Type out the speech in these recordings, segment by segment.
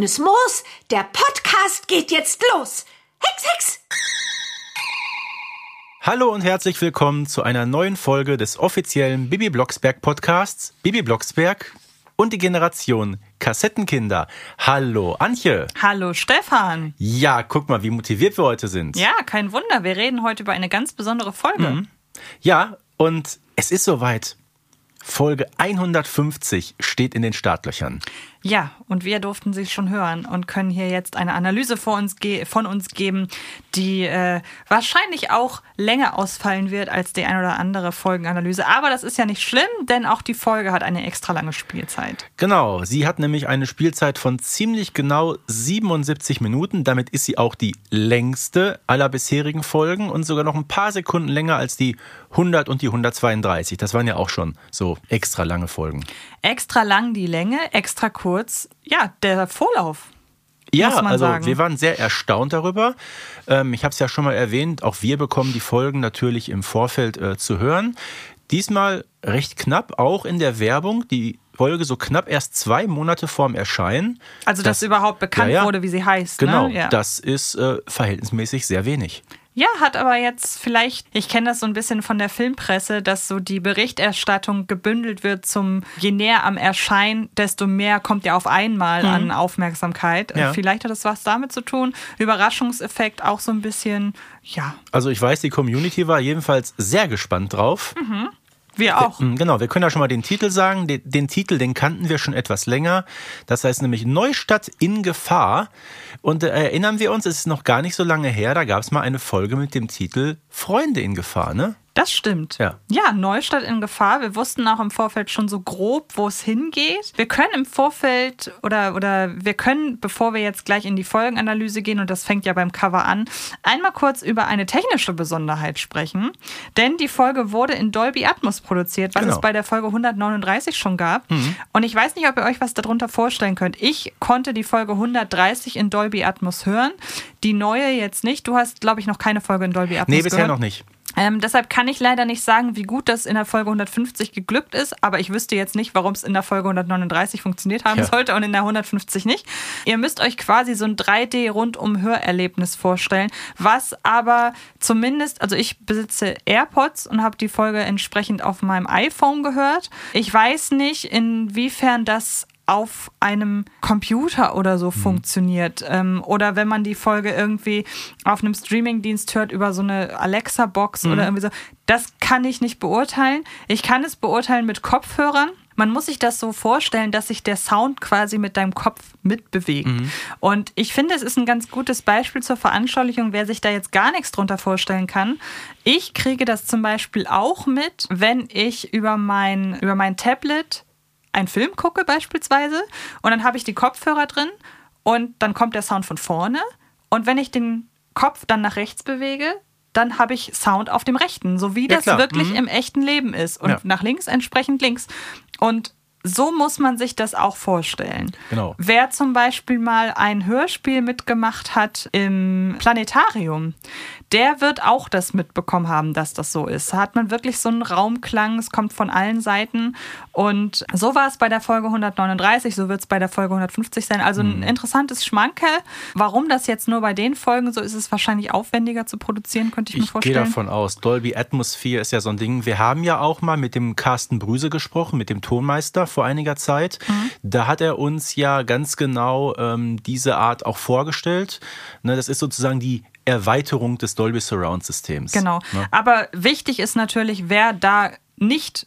Grünes Moos, der Podcast geht jetzt los. Hex, Hex! Hallo und herzlich willkommen zu einer neuen Folge des offiziellen Bibi Blocksberg Podcasts Bibi Blocksberg und die Generation Kassettenkinder. Hallo Antje. Hallo Stefan. Ja, guck mal, wie motiviert wir heute sind. Ja, kein Wunder, wir reden heute über eine ganz besondere Folge. Mhm. Ja, und es ist soweit. Folge 150 steht in den Startlöchern. Ja, und wir durften sie schon hören und können hier jetzt eine Analyse uns von uns geben, die äh, wahrscheinlich auch länger ausfallen wird als die ein oder andere Folgenanalyse. Aber das ist ja nicht schlimm, denn auch die Folge hat eine extra lange Spielzeit. Genau, sie hat nämlich eine Spielzeit von ziemlich genau 77 Minuten. Damit ist sie auch die längste aller bisherigen Folgen und sogar noch ein paar Sekunden länger als die 100 und die 132. Das waren ja auch schon so extra lange Folgen. Extra lang die Länge, extra kurz ja, der Vorlauf. Ja, also sagen. wir waren sehr erstaunt darüber. Ähm, ich habe es ja schon mal erwähnt, auch wir bekommen die Folgen natürlich im Vorfeld äh, zu hören. Diesmal recht knapp, auch in der Werbung. Die Folge so knapp erst zwei Monate vorm Erscheinen. Also, dass das, überhaupt bekannt ja, ja, wurde, wie sie heißt. Ne? Genau, ne? ja. das ist äh, verhältnismäßig sehr wenig. Ja, hat aber jetzt vielleicht, ich kenne das so ein bisschen von der Filmpresse, dass so die Berichterstattung gebündelt wird zum, je näher am Erscheinen, desto mehr kommt ja auf einmal mhm. an Aufmerksamkeit. Ja. Vielleicht hat das was damit zu tun. Überraschungseffekt auch so ein bisschen, ja. Also ich weiß, die Community war jedenfalls sehr gespannt drauf. Mhm. Wir auch. Mm, genau, wir können ja schon mal den Titel sagen. Den, den, Titel, den kannten wir schon etwas länger. Das heißt nämlich Neustadt in Gefahr. Und äh, erinnern wir uns, es ist noch gar nicht so lange her, da gab es mal eine Folge mit dem Titel Freunde in Gefahr, ne? Das stimmt. Ja. ja, Neustadt in Gefahr. Wir wussten auch im Vorfeld schon so grob, wo es hingeht. Wir können im Vorfeld oder, oder wir können, bevor wir jetzt gleich in die Folgenanalyse gehen, und das fängt ja beim Cover an, einmal kurz über eine technische Besonderheit sprechen. Denn die Folge wurde in Dolby Atmos produziert, was genau. es bei der Folge 139 schon gab. Mhm. Und ich weiß nicht, ob ihr euch was darunter vorstellen könnt. Ich konnte die Folge 130 in Dolby Atmos hören. Die neue jetzt nicht. Du hast, glaube ich, noch keine Folge in Dolby Atmos Nee, bisher gehört. noch nicht. Ähm, deshalb kann ich leider nicht sagen, wie gut das in der Folge 150 geglückt ist, aber ich wüsste jetzt nicht, warum es in der Folge 139 funktioniert haben ja. sollte und in der 150 nicht. Ihr müsst euch quasi so ein 3D-Rundum-Hörerlebnis vorstellen, was aber zumindest, also ich besitze AirPods und habe die Folge entsprechend auf meinem iPhone gehört. Ich weiß nicht, inwiefern das auf einem Computer oder so mhm. funktioniert. Ähm, oder wenn man die Folge irgendwie auf einem Streamingdienst hört über so eine Alexa-Box mhm. oder irgendwie so. Das kann ich nicht beurteilen. Ich kann es beurteilen mit Kopfhörern. Man muss sich das so vorstellen, dass sich der Sound quasi mit deinem Kopf mitbewegt. Mhm. Und ich finde, es ist ein ganz gutes Beispiel zur Veranschaulichung, wer sich da jetzt gar nichts drunter vorstellen kann. Ich kriege das zum Beispiel auch mit, wenn ich über mein, über mein Tablet einen Film gucke beispielsweise und dann habe ich die Kopfhörer drin und dann kommt der Sound von vorne und wenn ich den Kopf dann nach rechts bewege, dann habe ich Sound auf dem rechten, so wie ja, das klar. wirklich mhm. im echten Leben ist und ja. nach links entsprechend links. Und so muss man sich das auch vorstellen. Genau. Wer zum Beispiel mal ein Hörspiel mitgemacht hat im Planetarium, der wird auch das mitbekommen haben, dass das so ist. Da hat man wirklich so einen Raumklang, es kommt von allen Seiten. Und so war es bei der Folge 139, so wird es bei der Folge 150 sein. Also ein mhm. interessantes Schmankerl. Warum das jetzt nur bei den Folgen so ist, ist wahrscheinlich aufwendiger zu produzieren, könnte ich, ich mir vorstellen. Ich gehe davon aus. Dolby Atmosphere ist ja so ein Ding. Wir haben ja auch mal mit dem Carsten Brüse gesprochen, mit dem Tonmeister vor einiger Zeit. Mhm. Da hat er uns ja ganz genau ähm, diese Art auch vorgestellt. Ne, das ist sozusagen die Erweiterung des Dolby Surround Systems. Genau. Ne? Aber wichtig ist natürlich, wer da nicht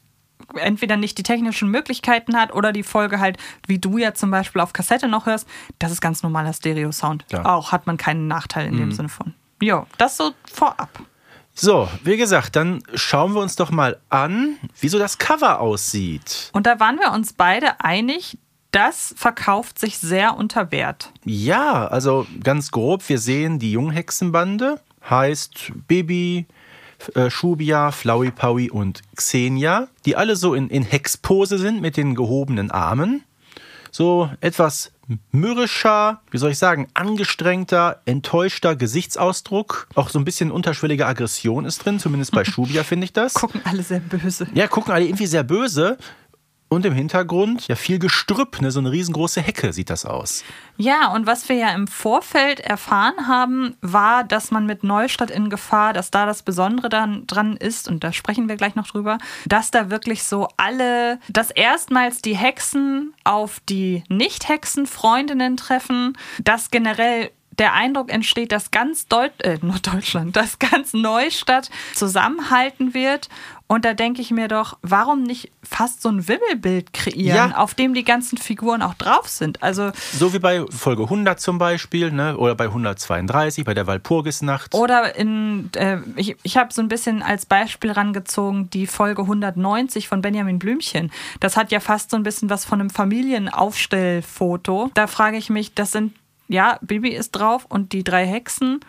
entweder nicht die technischen Möglichkeiten hat oder die Folge halt, wie du ja zum Beispiel auf Kassette noch hörst, das ist ganz normaler Stereo-Sound. Ja. Auch hat man keinen Nachteil in mhm. dem Sinne von. Jo, das so vorab. So, wie gesagt, dann schauen wir uns doch mal an, wie so das Cover aussieht. Und da waren wir uns beide einig, das verkauft sich sehr unter Wert. Ja, also ganz grob, wir sehen die Junghexenbande, heißt Bibi, äh, Shubia, Flowey Powie und Xenia, die alle so in, in Hexpose sind mit den gehobenen Armen. So etwas mürrischer, wie soll ich sagen, angestrengter, enttäuschter Gesichtsausdruck. Auch so ein bisschen unterschwellige Aggression ist drin, zumindest bei Shubia finde ich das. Gucken alle sehr böse. Ja, gucken alle irgendwie sehr böse. Und im Hintergrund ja viel Gestrüpp, ne? so eine riesengroße Hecke sieht das aus. Ja, und was wir ja im Vorfeld erfahren haben, war, dass man mit Neustadt in Gefahr, dass da das Besondere dann dran ist, und da sprechen wir gleich noch drüber, dass da wirklich so alle, dass erstmals die Hexen auf die Nicht-Hexen-Freundinnen treffen, dass generell der Eindruck entsteht, dass ganz Deut äh, nur Deutschland, dass ganz Neustadt zusammenhalten wird. Und da denke ich mir doch, warum nicht fast so ein Wimmelbild kreieren, Ja. auf dem die ganzen Figuren auch drauf sind? Also So wie bei Folge 100 zum Beispiel, ne? oder bei 132, bei der Walpurgisnacht. Oder in, äh, ich, ich habe so ein bisschen als Beispiel rangezogen die Folge 190 von Benjamin Blümchen. Das hat ja fast so ein bisschen was von einem Familienaufstellfoto. Da frage ich mich, das sind, ja, Bibi ist drauf und die drei Hexen.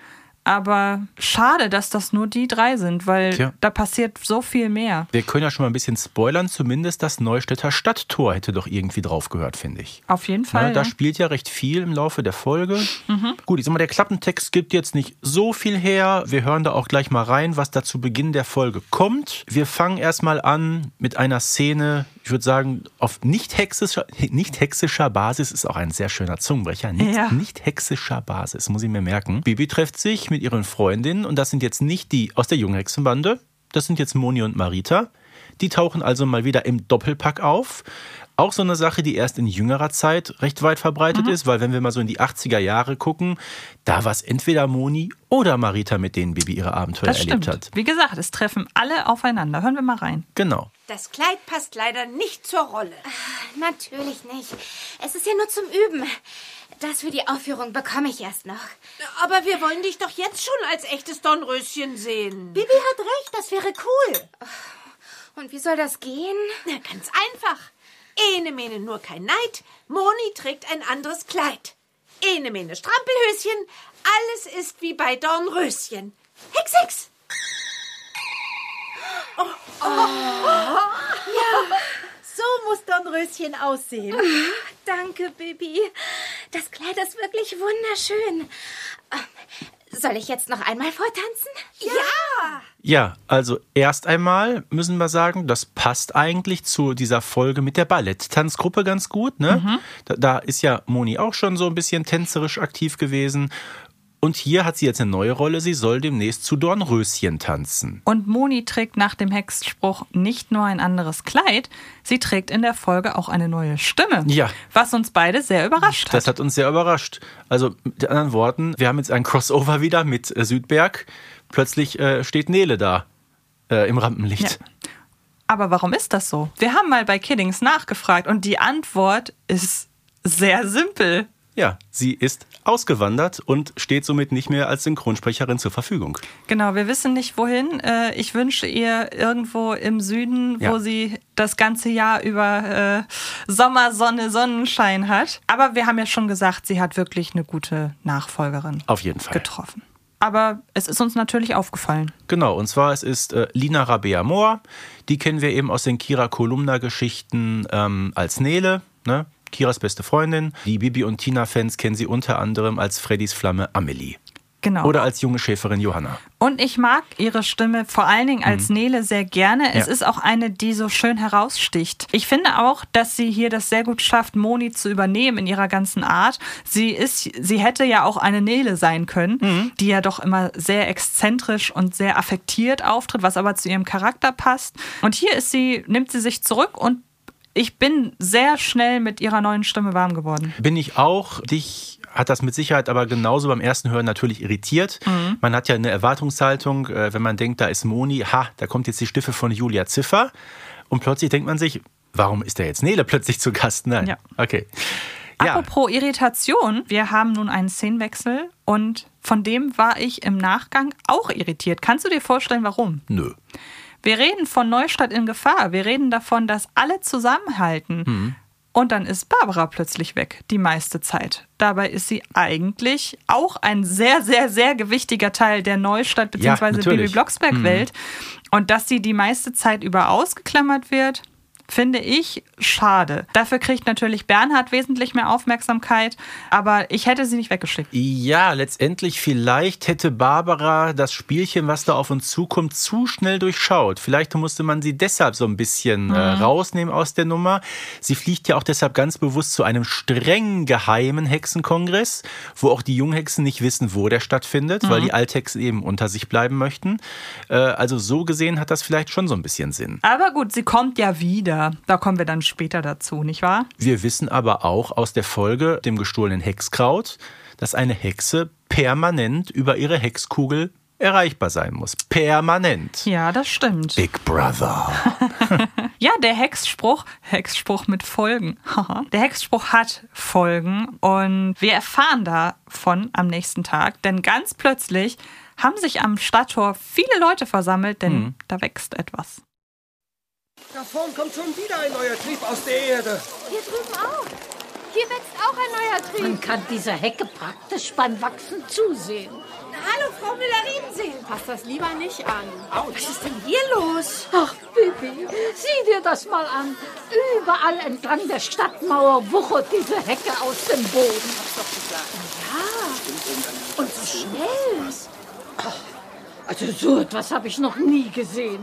Aber schade, dass das nur die drei sind, weil Tja. da passiert so viel mehr. Wir können ja schon mal ein bisschen spoilern, zumindest das Neustädter Stadttor hätte doch irgendwie drauf gehört, finde ich. Auf jeden Fall. Ne, da ja. spielt ja recht viel im Laufe der Folge. Gut, ich sag mal, der Klappentext gibt jetzt nicht so viel her. Wir hören da auch gleich mal rein, was da zu Beginn der Folge kommt. Wir fangen erstmal an mit einer Szene, ich würde sagen, auf nicht hexischer, nicht hexischer Basis ist auch ein sehr schöner Zungenbrecher. Nicht, Ja. nicht hexischer Basis, muss ich mir merken. Bibi trifft sich mit ihren Freundinnen und das sind jetzt nicht die aus der Junghexenbande, das sind jetzt Moni und Marita. Die tauchen also mal wieder im Doppelpack auf. Auch so eine Sache, die erst in jüngerer Zeit recht weit verbreitet ist, weil wenn wir mal so in die 80er Jahre gucken, da war es entweder Moni oder Marita, mit denen Bibi ihre Abenteuer das erlebt stimmt. hat. Wie gesagt, es treffen alle aufeinander. Hören wir mal rein. Genau. Das Kleid passt leider nicht zur Rolle. Natürlich nicht. Es ist ja nur zum Üben. Das für die Aufführung bekomme ich erst noch. Aber wir wollen dich doch jetzt schon als echtes Dornröschen sehen. Bibi hat recht, das wäre cool. Und wie soll das gehen? Na, ganz einfach. Ene mene nur kein Neid, Moni trägt ein anderes Kleid. Ene mene Strampelhöschen, alles ist wie bei Dornröschen. Hex, Hex! So muss Dornröschen aussehen. Danke, Bibi. Das Kleid ist wirklich wunderschön. Soll ich jetzt noch einmal vortanzen? Ja! Ja, also erst einmal müssen wir sagen, das passt eigentlich zu dieser Folge mit der Balletttanzgruppe ganz gut. Ne? Da, da ist ja Moni auch schon so ein bisschen tänzerisch aktiv gewesen. Und hier hat sie jetzt eine neue Rolle. Sie soll demnächst zu Dornröschen tanzen. Und Moni trägt nach dem Hexspruch nicht nur ein anderes Kleid, sie trägt in der Folge auch eine neue Stimme. Ja. Was uns beide sehr überrascht hat. Das hat uns sehr überrascht. Also mit anderen Worten, wir haben jetzt ein Crossover wieder mit äh, Südberg. Plötzlich äh, steht Nele da äh, im Rampenlicht. Ja. Aber warum ist das so? Wir haben mal bei Kiddings nachgefragt und die Antwort ist sehr simpel. Ja, sie ist ausgewandert und steht somit nicht mehr als Synchronsprecherin zur Verfügung. Genau, wir wissen nicht wohin. Äh, Ich wünsche ihr irgendwo im Süden, wo Ja. sie das ganze Jahr über äh, Sommer, Sonne, Sonnenschein hat. Aber wir haben ja schon gesagt, sie hat wirklich eine gute Nachfolgerin Auf jeden Fall. getroffen. Aber es ist uns natürlich aufgefallen. Genau, und zwar es ist äh, Lina Rabea Mohr. Die kennen wir eben aus den Kira Kolumna-Geschichten ähm, als Nele, ne? Kiras beste Freundin. Die Bibi und Tina-Fans kennen sie unter anderem als Freddys Flamme Amelie. Genau. Oder als junge Schäferin Johanna. Und ich mag ihre Stimme vor allen Dingen als Nele sehr gerne. Es Ja. ist auch eine, die so schön heraussticht. Ich finde auch, dass sie hier das sehr gut schafft, Moni zu übernehmen in ihrer ganzen Art. Sie ist, sie hätte ja auch eine Nele sein können, die ja doch immer sehr exzentrisch und sehr affektiert auftritt, was aber zu ihrem Charakter passt. Und hier ist sie, nimmt sie sich zurück und ich bin sehr schnell mit ihrer neuen Stimme warm geworden. Bin ich auch. Dich hat das mit Sicherheit aber genauso beim ersten Hören natürlich irritiert. Man hat ja eine Erwartungshaltung, äh, wenn man denkt, da ist Moni, ha, da kommt jetzt die Stimme von Julia Ziffer. Und plötzlich denkt man sich, warum ist da jetzt Nele plötzlich zu Gast? Nein. Ja. Okay. Ja, Apropos Irritation, wir haben nun einen Szenenwechsel und von dem war ich im Nachgang auch irritiert. Kannst du dir vorstellen, warum? nö. Wir reden von Neustadt in Gefahr. Wir reden davon, dass alle zusammenhalten. Und dann ist Barbara plötzlich weg, die meiste Zeit. Dabei ist sie eigentlich auch ein sehr, sehr, sehr gewichtiger Teil der Neustadt bzw. natürlich. Bibi Blocksberg-Welt. Und dass sie die meiste Zeit über ausgeklammert wird, finde ich schade. Dafür kriegt natürlich Bernhard wesentlich mehr Aufmerksamkeit, aber ich hätte sie nicht weggeschickt. Ja, letztendlich vielleicht hätte Barbara das Spielchen, was da auf uns zukommt, zu schnell durchschaut. Vielleicht musste man sie deshalb so ein bisschen äh, rausnehmen aus der Nummer. Sie fliegt ja auch deshalb ganz bewusst zu einem streng geheimen Hexenkongress, wo auch die Junghexen nicht wissen, wo der stattfindet, weil die Althexen eben unter sich bleiben möchten. Äh, also so gesehen hat das vielleicht schon so ein bisschen Sinn. Aber gut, sie kommt ja wieder. Da kommen wir dann später dazu, nicht wahr? Wir wissen aber auch aus der Folge dem gestohlenen Hexkraut, dass eine Hexe permanent über ihre Hexkugel erreichbar sein muss. Permanent. Ja, das stimmt. Big Brother. Ja, der Hexspruch, Hexspruch mit Folgen. Der Hexspruch hat Folgen und wir erfahren davon am nächsten Tag, denn ganz plötzlich haben sich am Stadttor viele Leute versammelt, denn da wächst etwas. Da vorn kommt schon wieder ein neuer Trieb aus der Erde. Hier drüben auch. Hier wächst auch ein neuer Trieb. Man kann dieser Hecke praktisch beim Wachsen zusehen. Hallo, Frau Müller-Riebenseel. Passt das lieber nicht an. Was ist denn hier los? Ach, Bibi, sieh dir das mal an. Überall entlang der Stadtmauer wuchert diese Hecke aus dem Boden. Ja, und so schnell. Also so etwas habe ich noch nie gesehen.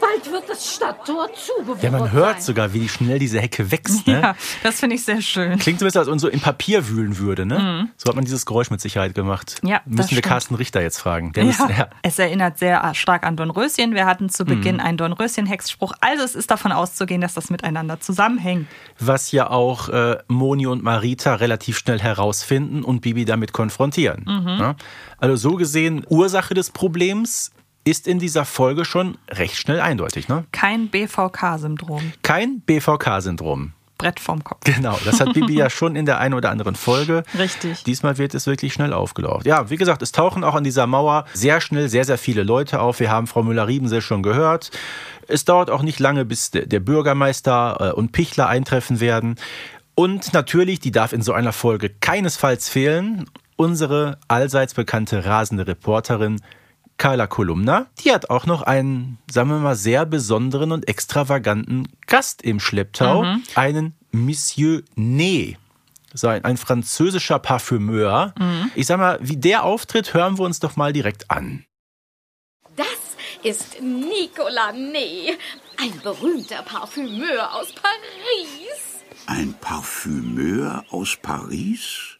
Bald wird das Stadttor zugewuchert Ja, man hört sein. sogar, wie schnell diese Hecke wächst. Ne? Ja, das finde ich sehr schön. Klingt so ein bisschen, als wenn man so im Papier wühlen würde. Ne? So hat man dieses Geräusch mit Sicherheit gemacht. Mhm. Ja, das Müssen wir stimmt. Carsten Richter jetzt fragen. Der ist, ja. Es erinnert sehr stark an Dornröschen. Wir hatten zu Beginn einen Dornröschen-Hexspruch. Also es ist davon auszugehen, dass das miteinander zusammenhängt. Was ja auch äh, Moni und Marita relativ schnell herausfinden und Bibi damit konfrontieren. Ja? Also so gesehen, Ursache des Problems ist in dieser Folge schon recht schnell eindeutig. Ne? Kein BVK-Syndrom. Kein BVK-Syndrom. Brett vorm Kopf. Genau, das hat Bibi ja schon in der einen oder anderen Folge. Richtig. Diesmal wird es wirklich schnell aufgelaufen. Ja, wie gesagt, es tauchen auch an dieser Mauer sehr schnell sehr, sehr viele Leute auf. Wir haben Frau Müller-Riebensee schon gehört. Es dauert auch nicht lange, bis der Bürgermeister äh, und Pichler eintreffen werden. Und natürlich, die darf in so einer Folge keinesfalls fehlen, unsere allseits bekannte rasende Reporterin Carla Kolumna. Die hat auch noch einen, sagen wir mal, sehr besonderen und extravaganten Gast im Schlepptau, einen Monsieur Ney. So ein, ein französischer Parfümeur. Ich sag mal, wie der auftritt, hören wir uns doch mal direkt an. Das ist Nicolas Ney, ein berühmter Parfümeur aus Paris. Ein Parfümeur aus Paris?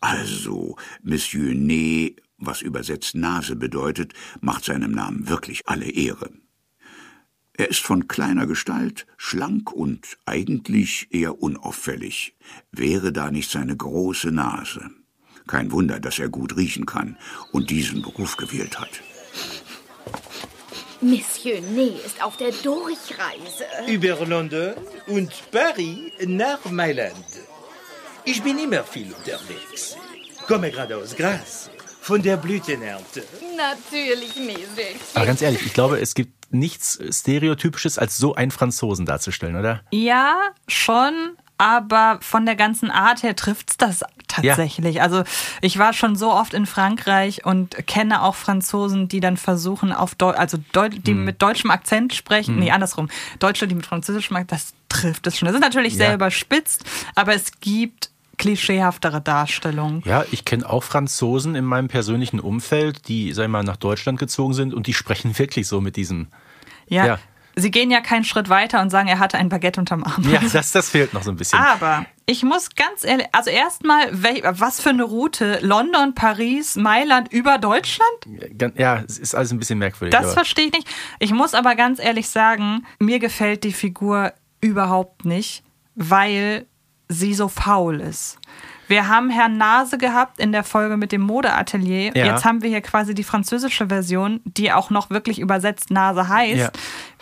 Also, Monsieur Ney, was übersetzt Nase bedeutet, macht seinem Namen wirklich alle Ehre. Er ist von kleiner Gestalt, schlank und eigentlich eher unauffällig. Wäre da nicht seine große Nase. Kein Wunder, dass er gut riechen kann und diesen Beruf gewählt hat. Monsieur Ney ist auf der Durchreise. Über London und Paris nach Mailand. Ich bin immer viel unterwegs. Komme gerade aus Graz, von der Blütenernte. Natürlich, Monsieur. Aber ganz ehrlich, ich glaube, es gibt nichts Stereotypisches, als so einen Franzosen darzustellen, oder? Ja, schon, aber von der ganzen Art her trifft's das tatsächlich. Also ich war schon so oft in Frankreich und kenne auch Franzosen, die dann versuchen, auf Deu also Deu die Hm. mit deutschem Akzent sprechen. Nee, andersrum. Deutsche, die mit französischem Akzent, das trifft es schon. Das ist natürlich sehr Ja. überspitzt, aber es gibt klischeehaftere Darstellungen. Ja, ich kenne auch Franzosen in meinem persönlichen Umfeld, die, sag ich mal, nach Deutschland gezogen sind und die sprechen wirklich so mit diesem. Ja. Ja. Sie gehen ja keinen Schritt weiter und sagen, er hatte ein Baguette unterm Arm. Ja, das, das fehlt noch so ein bisschen. Aber ich muss ganz ehrlich, also erstmal, was für eine Route? London, Paris, Mailand über Deutschland? Ja, es ist alles ein bisschen merkwürdig. Das aber- verstehe ich nicht. Ich muss aber ganz ehrlich sagen, mir gefällt die Figur überhaupt nicht, weil sie so faul ist. Wir haben Herrn Nase gehabt in der Folge mit dem Modeatelier. Ja. Jetzt haben wir hier quasi die französische Version, die auch noch wirklich übersetzt Nase heißt. Ja.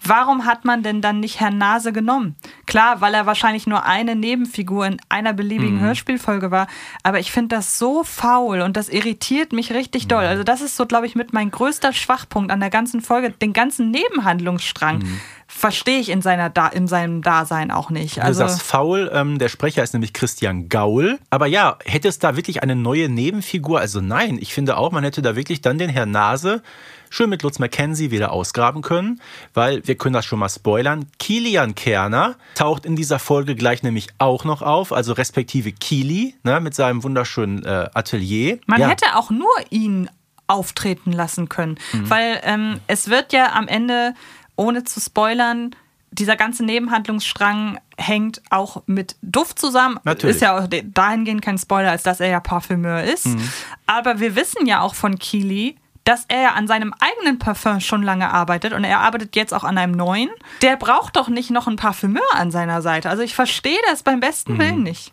Warum hat man denn dann nicht Herrn Nase genommen? Klar, weil er wahrscheinlich nur eine Nebenfigur in einer beliebigen Hörspielfolge war. Aber ich finde das so faul und das irritiert mich richtig doll. Also das ist so, glaube ich, mit mein größter Schwachpunkt an der ganzen Folge. Den ganzen Nebenhandlungsstrang verstehe ich in, seiner da in seinem Dasein auch nicht. Du Also sagst faul, ähm, der Sprecher ist nämlich Christian Gaul. Aber ja, hätte es da wirklich eine neue Nebenfigur? Also nein, ich finde auch, man hätte da wirklich dann den Herrn Nase schön mit Lutz Mackenzie wieder ausgraben können, weil wir können das schon mal spoilern. Kilian Kerner taucht in dieser Folge gleich nämlich auch noch auf, also respektive Kili ne, mit seinem wunderschönen äh, Atelier. Man ja. hätte auch nur ihn auftreten lassen können, Mhm. weil ähm, es wird ja am Ende, ohne zu spoilern, dieser ganze Nebenhandlungsstrang hängt auch mit Duft zusammen. Natürlich. Ist ja auch dahingehend kein Spoiler, als dass er ja Parfümeur ist. Mhm. Aber wir wissen ja auch von Keely, dass er ja an seinem eigenen Parfum schon lange arbeitet und er arbeitet jetzt auch an einem neuen. Der braucht doch nicht noch einen Parfümeur an seiner Seite. Also ich verstehe das beim besten Mhm. Willen nicht.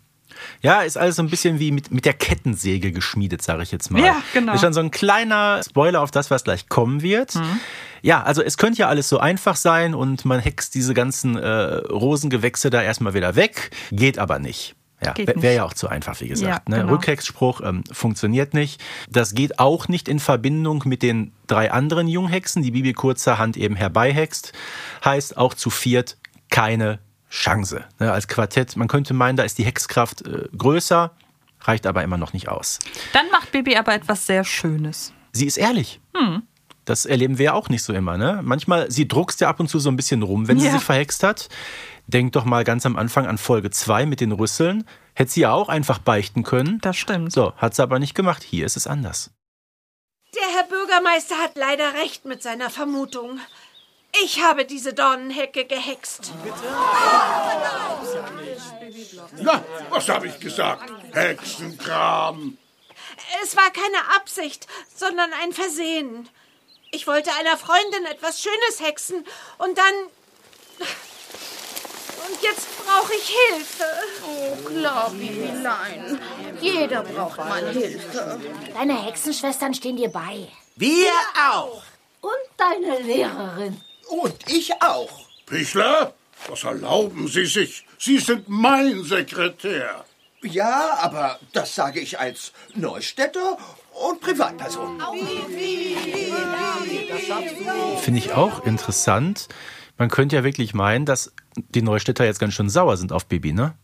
Ja, ist alles so ein bisschen wie mit, mit der Kettensäge geschmiedet, sage ich jetzt mal. Ja, genau. Ist schon so ein kleiner Spoiler auf das, was gleich kommen wird. Mhm. Ja, also es könnte ja alles so einfach sein und man hext diese ganzen äh, Rosengewächse da erstmal wieder weg. Geht aber nicht. Ja, wäre ja auch zu einfach, wie gesagt. Ja, ne? genau. Rückhexspruch ähm, funktioniert nicht. Das geht auch nicht in Verbindung mit den drei anderen Junghexen, die Bibi kurzerhand eben herbeihext. Heißt auch zu viert keine Chance. Ne? Als Quartett, man könnte meinen, da ist die Hexkraft äh, größer, reicht aber immer noch nicht aus. Dann macht Bibi aber etwas sehr Schönes. Sie ist ehrlich. Das erleben wir ja auch nicht so immer. Ne? Manchmal, sie druckst ja ab und zu so ein bisschen rum, wenn sie Ja. sich verhext hat. Denk doch mal ganz am Anfang an Folge 2 mit den Rüsseln. Hätte sie ja auch einfach beichten können. Das stimmt. So, hat sie aber nicht gemacht. Hier ist es anders. Der Herr Bürgermeister hat leider recht mit seiner Vermutung. Ich habe diese Dornenhecke gehext. Na, was habe ich gesagt? Hexenkram. Es war keine Absicht, sondern ein Versehen. Ich wollte einer Freundin etwas Schönes hexen und dann. Und jetzt brauche ich Hilfe. Oh, klar, Bibilein. Jeder braucht mal Hilfe. Deine Hexenschwestern stehen dir bei. Wir auch. Und deine Lehrerin. Und ich auch. Pichler, was erlauben Sie sich? Sie sind mein Sekretär. Ja, aber das sage ich als Neustädter und Privatperson. Finde ich auch interessant. Man könnte ja wirklich meinen, dass die Neustädter jetzt ganz schön sauer sind auf Bibi, ne?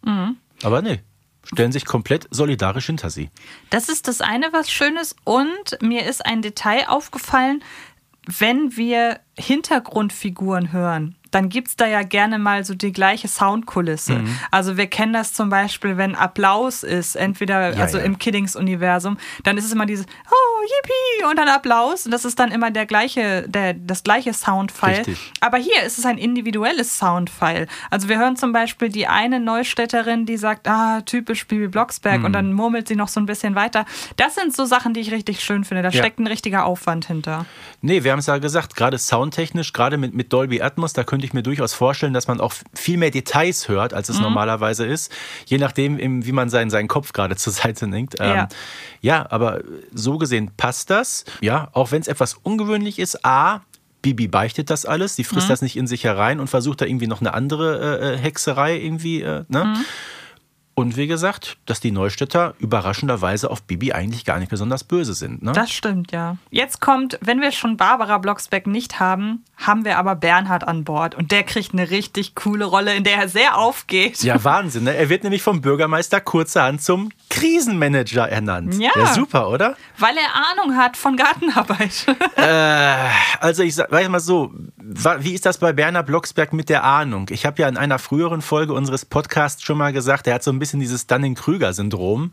Aber nee. Stellen sich komplett solidarisch hinter sie. Das ist das eine, was schön ist. Und mir ist ein Detail aufgefallen, wenn wir Hintergrundfiguren hören, dann gibt es da ja gerne mal so die gleiche Soundkulisse. Mhm. Also wir kennen das zum Beispiel, wenn Applaus ist, entweder Ja, also ja. im Kiddings-Universum, dann ist es immer dieses Oh, yippie und dann Applaus und das ist dann immer der gleiche, der, das gleiche Soundfile. Richtig. Aber hier ist es ein individuelles Soundfile. Also wir hören zum Beispiel die eine Neustädterin, die sagt, ah, typisch Bibi Blocksberg Mhm. und dann murmelt sie noch so ein bisschen weiter. Das sind so Sachen, die ich richtig schön finde. Da Ja. steckt ein richtiger Aufwand hinter. Nee, wir haben es ja gesagt, gerade soundtechnisch, gerade mit, mit Dolby Atmos, da könnte ich mir durchaus vorstellen, dass man auch viel mehr Details hört, als es Mhm. normalerweise ist. Je nachdem, wie man seinen, seinen Kopf gerade zur Seite. Ja. Ähm, ja, aber so gesehen passt das. Ja, auch wenn es etwas ungewöhnlich ist. A, Bibi beichtet das alles, sie Mhm. frisst das nicht in sich herein und versucht da irgendwie noch eine andere äh, äh, Hexerei irgendwie. Äh, ne? Mhm. Und wie gesagt, dass die Neustädter überraschenderweise auf Bibi eigentlich gar nicht besonders böse sind. Ne? Das stimmt, ja. Jetzt kommt, wenn wir schon Barbara Blocksberg nicht haben, haben wir aber Bernhard an Bord. Und der kriegt eine richtig coole Rolle, in der er sehr aufgeht. Ja, Wahnsinn. Ne? Er wird nämlich vom Bürgermeister kurzerhand zum Krisenmanager ernannt. Ja. super, oder? Weil er Ahnung hat von Gartenarbeit. Also ich sag, sag mal so, wie ist das bei Bernhard Blocksberg mit der Ahnung? Ich habe ja in einer früheren Folge unseres Podcasts schon mal gesagt, er hat so ein bisschen dieses Dunning-Krüger-Syndrom.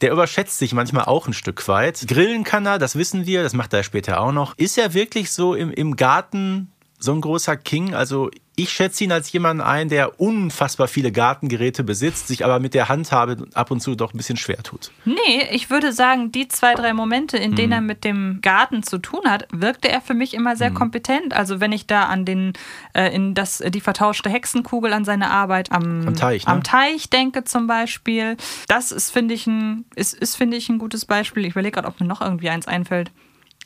Der überschätzt sich manchmal auch ein Stück weit. Grillen kann er, das wissen wir, das macht er später auch noch. Ist er wirklich so im, im Garten so ein großer King? Also ich schätze ihn als jemanden ein, der unfassbar viele Gartengeräte besitzt, sich aber mit der Handhabe ab und zu doch ein bisschen schwer tut. Nee, ich würde sagen, die zwei, drei Momente, in Mhm. denen er mit dem Garten zu tun hat, wirkte er für mich immer Mhm. sehr kompetent. Also wenn ich da an den, äh, in das, die vertauschte Hexenkugel an seine Arbeit am, Am Teich, ne? am Teich denke zum Beispiel. Das ist, finde ich, ein, ist, ist, finde ich, ein gutes Beispiel. Ich überlege gerade, ob mir noch irgendwie eins einfällt.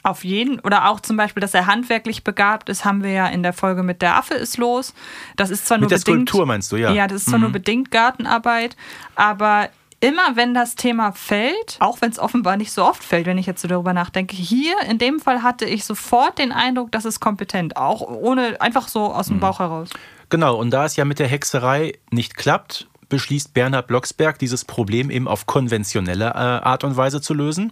Auf jeden. Oder auch zum Beispiel, dass er handwerklich begabt ist, haben wir ja in der Folge mit der Affe ist los. Das ist zwar Mit nur der bedingt. Skulptur meinst du, ja. Ja, das ist zwar nur bedingt Gartenarbeit, aber immer wenn das Thema fällt, auch wenn es offenbar nicht so oft fällt, wenn ich jetzt so darüber nachdenke, hier in dem Fall hatte ich sofort den Eindruck, das ist kompetent, auch ohne einfach so aus dem Bauch heraus. Genau, und da es ja mit der Hexerei nicht klappt, beschließt Bernhard Blocksberg, dieses Problem eben auf konventionelle äh, Art und Weise zu lösen.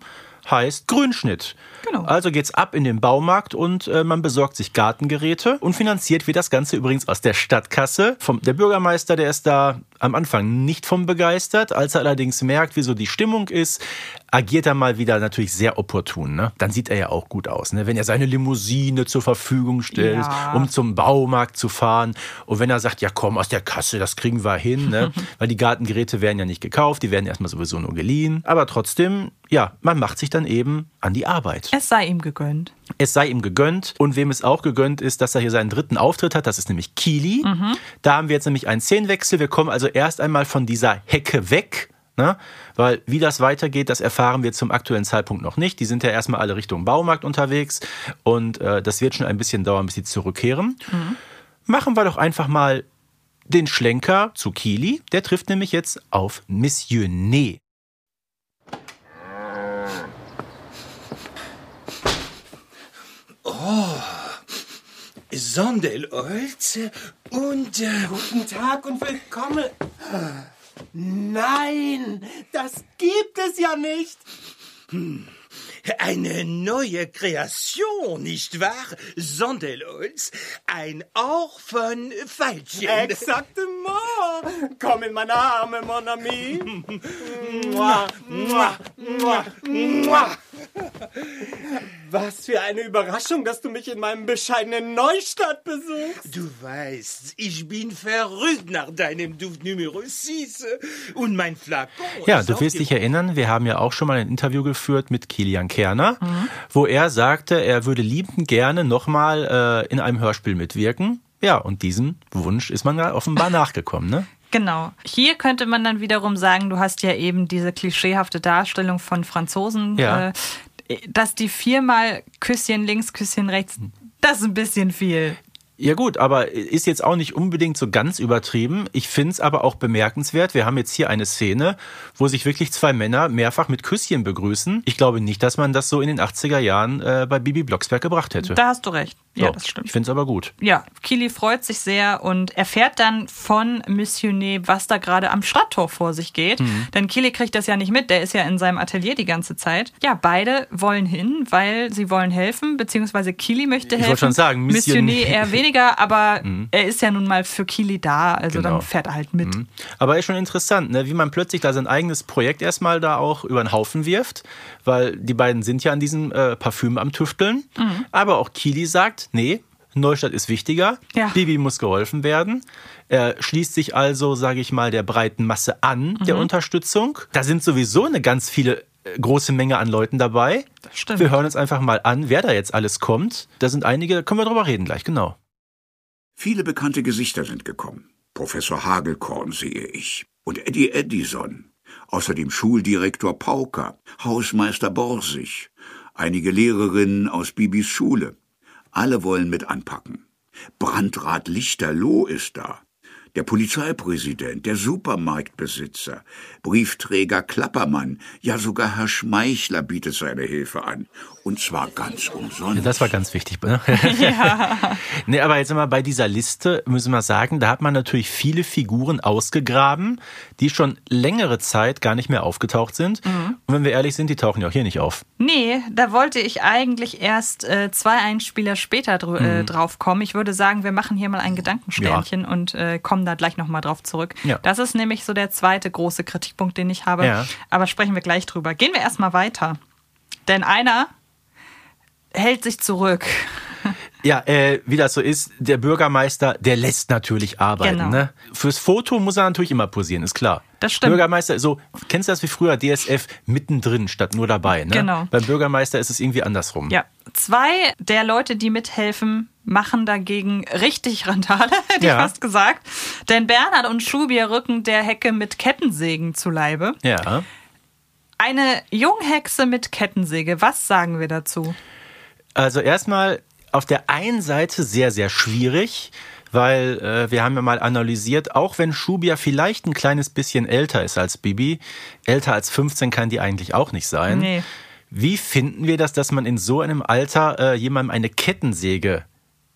Heißt Grünschnitt. Genau. Also geht's ab in den Baumarkt und äh, man besorgt sich Gartengeräte und finanziert wird das Ganze übrigens aus der Stadtkasse. Vom, der Bürgermeister, der ist da am Anfang nicht vom begeistert. Als er allerdings merkt, wie so die Stimmung ist, agiert er mal wieder natürlich sehr opportun. Ne? Dann sieht er ja auch gut aus, ne? wenn er seine Limousine zur Verfügung stellt, Ja. um zum Baumarkt zu fahren. Und wenn er sagt, ja komm, aus der Kasse, das kriegen wir hin, ne? weil die Gartengeräte werden ja nicht gekauft, die werden erstmal sowieso nur geliehen. Aber trotzdem, ja, man macht sich dann eben an die Arbeit. Es sei ihm gegönnt. Es sei ihm gegönnt. Und wem es auch gegönnt ist, dass er hier seinen dritten Auftritt hat, das ist nämlich Kili. Da haben wir jetzt nämlich einen Szenenwechsel. Wir kommen also erst einmal von dieser Hecke weg. Ne? Weil wie das weitergeht, das erfahren wir zum aktuellen Zeitpunkt noch nicht. Die sind ja erstmal alle Richtung Baumarkt unterwegs und äh, das wird schon ein bisschen dauern, bis sie zurückkehren. Machen wir doch einfach mal den Schlenker zu Kili. Der trifft nämlich jetzt auf Monsieur Ne. Sondelholz und... Äh, Guten Tag und willkommen. Nein, das gibt es ja nicht. Eine neue Kreation, nicht wahr? Sondelholz, ein Ohr von Veilchen. Exactement. Komm in meine Arme, mon ami. Mua, mua, mua, mua. Was für eine Überraschung, dass du mich in meinem bescheidenen Neustadt besuchst. Du weißt, ich bin verrückt nach deinem Duft Numero 6 und mein Flakon. Ja, du wirst dich erinnern, wir haben ja auch schon mal ein Interview geführt mit Kilian Kerner, wo er sagte, er würde liebend gerne nochmal äh, in einem Hörspiel mitwirken. Ja, und diesem Wunsch ist man ja offenbar nachgekommen, ne? Genau. Hier könnte man dann wiederum sagen, du hast ja eben diese klischeehafte Darstellung von Franzosen, Ja. äh, dass die viermal Küsschen links, Küsschen rechts, das ist ein bisschen viel. Ja gut, aber ist jetzt auch nicht unbedingt so ganz übertrieben. Ich finde es aber auch bemerkenswert. Wir haben jetzt hier eine Szene, wo sich wirklich zwei Männer mehrfach mit Küsschen begrüßen. Ich glaube nicht, dass man das so in den 80er Jahren äh, bei Bibi Blocksberg gebracht hätte. Da hast du recht. Ja, So, das stimmt. Ich finde es aber gut. Ja, Kili freut sich sehr und erfährt dann von Missionet, was da gerade am Stadttor vor sich geht. Mhm. Denn Kili kriegt das ja nicht mit, der ist ja in seinem Atelier die ganze Zeit. Ja, beide wollen hin, weil sie wollen helfen, beziehungsweise Kili möchte Ich helfen. wollte schon sagen, Missionet eher weniger, aber er ist ja nun mal für Kili da, also Genau. dann fährt er halt mit. Aber ist schon interessant, ne? wie man plötzlich da sein eigenes Projekt erstmal da auch über den Haufen wirft, weil die beiden sind ja an diesem äh, Parfüm am Tüfteln. Aber auch Kili sagt, nee, Neustadt ist wichtiger, Ja. Bibi muss geholfen werden. Er schließt sich also, sage ich mal, der breiten Masse an, der Unterstützung. Da sind sowieso eine ganz viele äh, große Menge an Leuten dabei. Wir hören uns einfach mal an, wer da jetzt alles kommt. Da sind einige, da können wir drüber reden gleich, genau. Viele bekannte Gesichter sind gekommen. Professor Hagelkorn sehe ich. Und Eddie Edison. Außerdem Schuldirektor Pauker, Hausmeister Borsig, einige Lehrerinnen aus Bibis Schule. Alle wollen mit anpacken. Brandrat Lichterloh ist da. Der Polizeipräsident, der Supermarktbesitzer, Briefträger Klappermann, ja sogar Herr Schmeichler bietet seine Hilfe an. Und zwar ganz umsonst. Das war ganz wichtig. Ne? Ja. nee, aber jetzt mal bei dieser Liste müssen wir sagen, da hat man natürlich viele Figuren ausgegraben, die schon längere Zeit gar nicht mehr aufgetaucht sind. Und wenn wir ehrlich sind, die tauchen ja auch hier nicht auf. Nee, da wollte ich eigentlich erst äh, zwei Einspieler später dr äh, drauf kommen. Ich würde sagen, wir machen hier mal ein Gedankensternchen und äh, kommen da gleich nochmal drauf zurück. Ja. Das ist nämlich so der zweite große Kritikpunkt, den ich habe. Ja. Aber sprechen wir gleich drüber. Gehen wir erstmal weiter. Denn einer hält sich zurück. Ja, äh, wie das so ist, der Bürgermeister, der lässt natürlich arbeiten. Genau. Ne? Fürs Foto muss er natürlich immer posieren, ist klar. Das stimmt. Bürgermeister, so, kennst du das wie früher, DSF, mittendrin statt nur dabei. Ne? Genau. Beim Bürgermeister ist es irgendwie andersrum. Ja, zwei der Leute, die mithelfen, machen dagegen richtig Randale, hätte Ja. ich fast gesagt. Denn Bernhard und Schubier rücken der Hecke mit Kettensägen zu Leibe. Ja. Eine Junghexe mit Kettensäge, was sagen wir dazu? Also erstmal auf der einen Seite sehr, sehr schwierig, weil äh, wir haben ja mal analysiert, auch wenn Schubia vielleicht ein kleines bisschen älter ist als Bibi, älter als 15 kann die eigentlich auch nicht sein. Nee. Wie finden wir das, dass man in so einem Alter äh, jemandem eine Kettensäge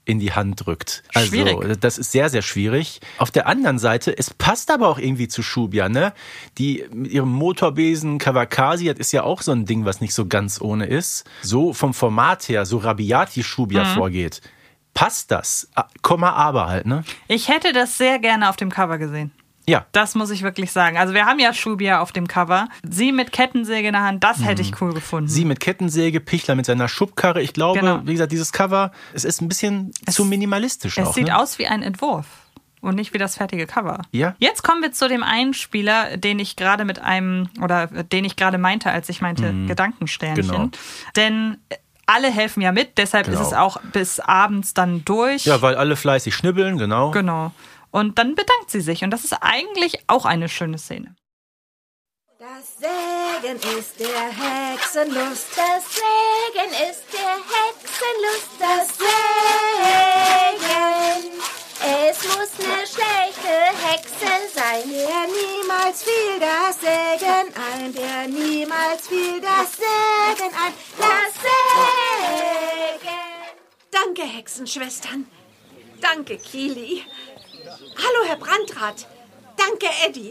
in die Hand drückt. Also Schwierig. das ist sehr, sehr schwierig. Auf der anderen Seite, es passt aber auch irgendwie zu Shubia, ne? Die mit ihrem Motorbesen Kawakasi, das ist ja auch so ein Ding, was nicht so ganz ohne ist. So vom Format her, so rabiat wie Shubia Mhm. vorgeht. Passt das? Ah, Komma aber halt, ne? Ich hätte das sehr gerne auf dem Cover gesehen. Ja. Das muss ich wirklich sagen. Also wir haben ja Shubia auf dem Cover. Sie mit Kettensäge in der Hand, das hätte ich cool gefunden. Sie mit Kettensäge, Pichler mit seiner Schubkarre. Ich glaube, Genau. wie gesagt, dieses Cover, es ist ein bisschen zu minimalistisch es auch. sieht ne? aus wie ein Entwurf und nicht wie das fertige Cover. Ja. Jetzt kommen wir zu dem einen Spieler, den ich gerade mit einem, oder den ich gerade meinte, als ich meinte Mhm. Gedankensternchen. Genau. Denn alle helfen ja mit, deshalb Genau. ist es auch bis abends dann durch. Ja, weil alle fleißig schnibbeln, genau. Genau. Und dann bedankt sie sich. Und das ist eigentlich auch eine schöne Szene. Das Sägen ist der Hexenlust. Das Sägen ist der Hexenlust. Das Sägen. Es muss eine schlechte Hexe sein. Der niemals fiel das Sägen ein, der niemals fiel das Sägen ein. Das Sägen. Danke, Hexenschwestern. Danke, Kili. Hallo, Herr Brandrat. Danke, Eddie.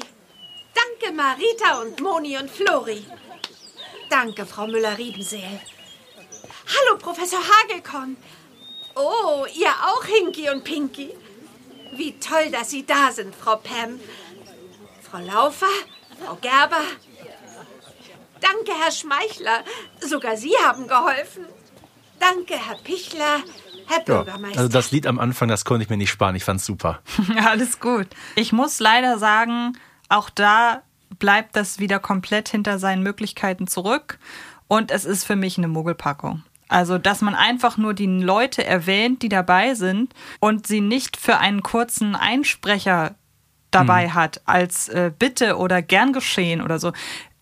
Danke, Marita und Moni und Flori. Danke, Frau Müller-Riebenseel. Hallo, Professor Hagelkorn. Oh, ihr auch, Hinky und Pinky. Wie toll, dass Sie da sind, Frau Pam. Frau Laufer, Frau Gerber. Danke, Herr Schmeichler. Sogar Sie haben geholfen. Danke, Herr Pichler, Herr Ja, Bürgermeister. also das Lied am Anfang, das konnte ich mir nicht sparen. Ich fand's super. Alles gut. Ich muss leider sagen, auch da bleibt das wieder komplett hinter seinen Möglichkeiten zurück. Und es ist für mich eine Mogelpackung. Also, dass man einfach nur die Leute erwähnt, die dabei sind und sie nicht für einen kurzen Einsprecher dabei hat, als äh, Bitte oder gern geschehen oder so.